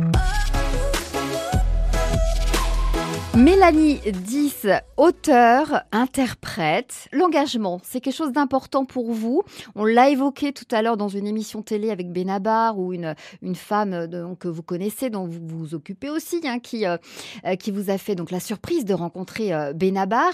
Oh. Mélanie 10, auteur, interprète. L'engagement, c'est quelque chose d'important pour vous. On l'a évoqué tout à l'heure dans une émission télé avec Benabar ou une, une femme euh, que vous connaissez, dont vous vous occupez aussi, hein, qui, euh, euh, qui vous a fait donc la surprise de rencontrer Benabar.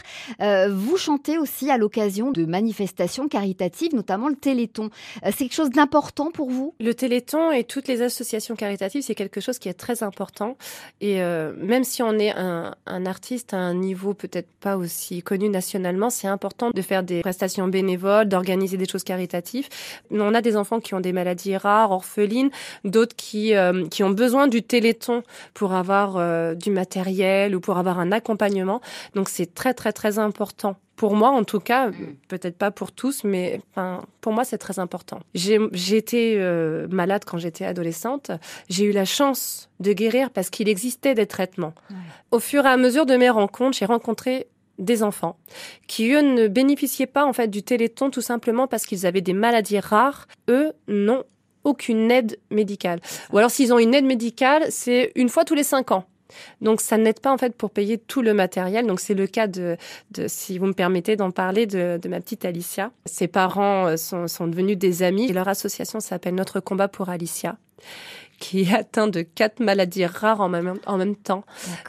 Vous chantez aussi à l'occasion de manifestations caritatives, notamment le Téléthon. C'est quelque chose d'important pour vous? Le Téléthon et toutes les associations caritatives, c'est quelque chose qui est très important. Et même si on est un artiste à un niveau peut-être pas aussi connu nationalement, c'est important de faire des prestations bénévoles, d'organiser des choses caritatives. On a des enfants qui ont des maladies rares, orphelines, d'autres qui, euh, qui ont besoin du Téléthon pour avoir euh, du matériel ou pour avoir un accompagnement. Donc c'est très très très important. Pour moi, en tout cas, peut-être pas pour tous, mais enfin, pour moi, c'est très important. J'ai été euh, malade quand j'étais adolescente. J'ai eu la chance de guérir parce qu'il existait des traitements. Au fur et à mesure de mes rencontres, j'ai rencontré des enfants qui eux ne bénéficiaient pas en fait du Téléthon tout simplement parce qu'ils avaient des maladies rares. Eux n'ont aucune aide médicale. Ou alors s'ils ont une aide médicale, c'est une fois tous les cinq ans. Donc ça n'aide pas en fait pour payer tout le matériel. Donc c'est le cas de, de si vous me permettez d'en parler, de, de ma petite Alicia. Ses parents euh, sont, sont devenus des amis et leur association s'appelle Notre combat pour Alicia qui est atteint de quatre maladies rares en même, en même temps.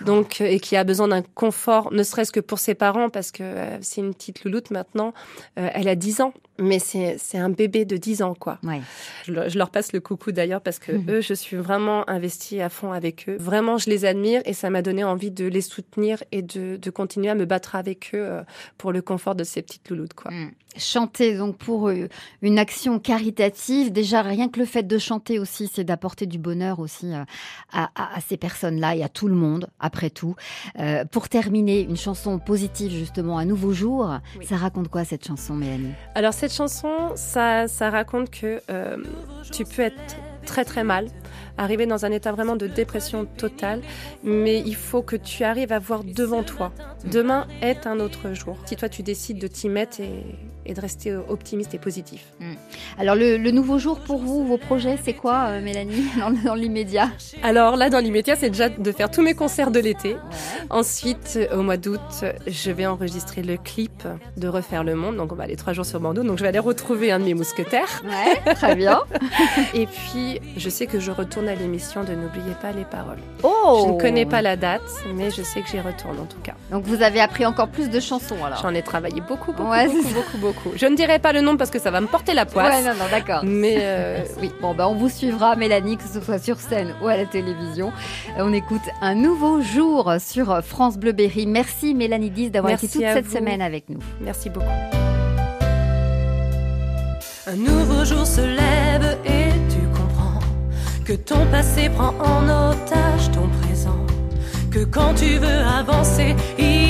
Donc, euh, et qui a besoin d'un confort, ne serait-ce que pour ses parents, parce que euh, c'est une petite louloute maintenant. Euh, elle a 10 ans, mais c'est un bébé de 10 ans, quoi. Ouais. Je, leur- je leur passe le coucou d'ailleurs, parce que Mhm. eux, je suis vraiment investie à fond avec eux. Vraiment, je les admire et ça m'a donné envie de les soutenir et de, de continuer à me battre avec eux euh, pour le confort de ces petites louloutes, quoi. Mm. Chanter donc pour euh, une action caritative, déjà rien que le fait de chanter aussi, c'est d'apporter du bonheur aussi euh, à, à- à ces personnes-là et à tout le monde, après tout. Euh, pour terminer, une chanson positive justement, Un nouveau jour. Oui. Ça raconte quoi cette chanson, Mélanie? Alors cette chanson, ça, ça raconte que euh, tu peux être très très mal, arriver dans un état vraiment de dépression totale, mais il faut que tu arrives à voir devant toi. Demain est un autre jour. Si toi tu décides de t'y mettre et, et de rester optimiste et positif. Alors le, le nouveau jour pour vous, vos projets, c'est quoi, euh, Mélanie, dans, dans l'immédiat? Alors là, dans l'immédiat, c'est déjà de faire tous mes concerts de l'été. Ensuite, au mois d'août, je vais enregistrer le clip de Refaire le Monde. Donc on va aller trois jours sur Bordeaux. Donc je vais aller retrouver un de mes mousquetaires. Ouais, très bien. Et puis, je sais que je retourne à l'émission de N'oubliez pas les paroles. Oh Je ne connais pas la date, mais je sais que j'y retourne en tout cas. Donc vous avez appris encore plus de chansons alors J'en ai travaillé beaucoup, beaucoup, Ouais, beaucoup, c'est ça. beaucoup, beaucoup. Je ne dirai pas le nom parce que ça va me porter la poisse. Ouais, non, non, d'accord. Mais euh, oui. Bon, bah, on vous suivra, Mélanie, que ce soit sur scène ou à la télévision. Euh, On écoute un nouveau jour sur France Bleu Berry. Merci, Mélanie 10, d'avoir été toute cette vous. semaine avec nous. Merci beaucoup. Un nouveau jour se lève et tu comprends que ton passé prend en otage ton présent. Que quand tu veux avancer, il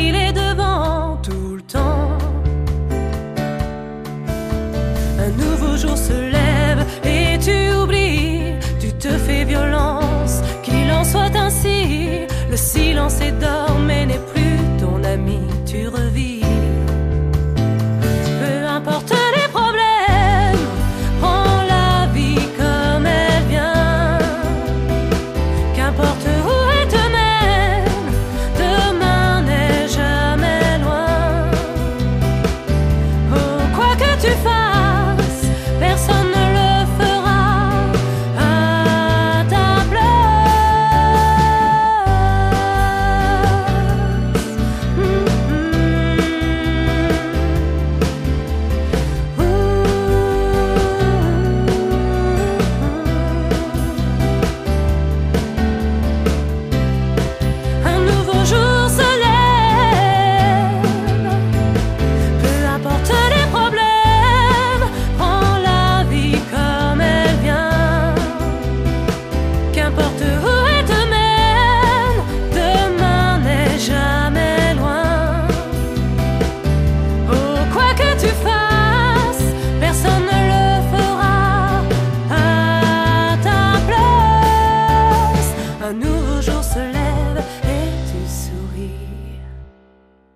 Le silence est d'or mais n'est plus ton ami, tu revis.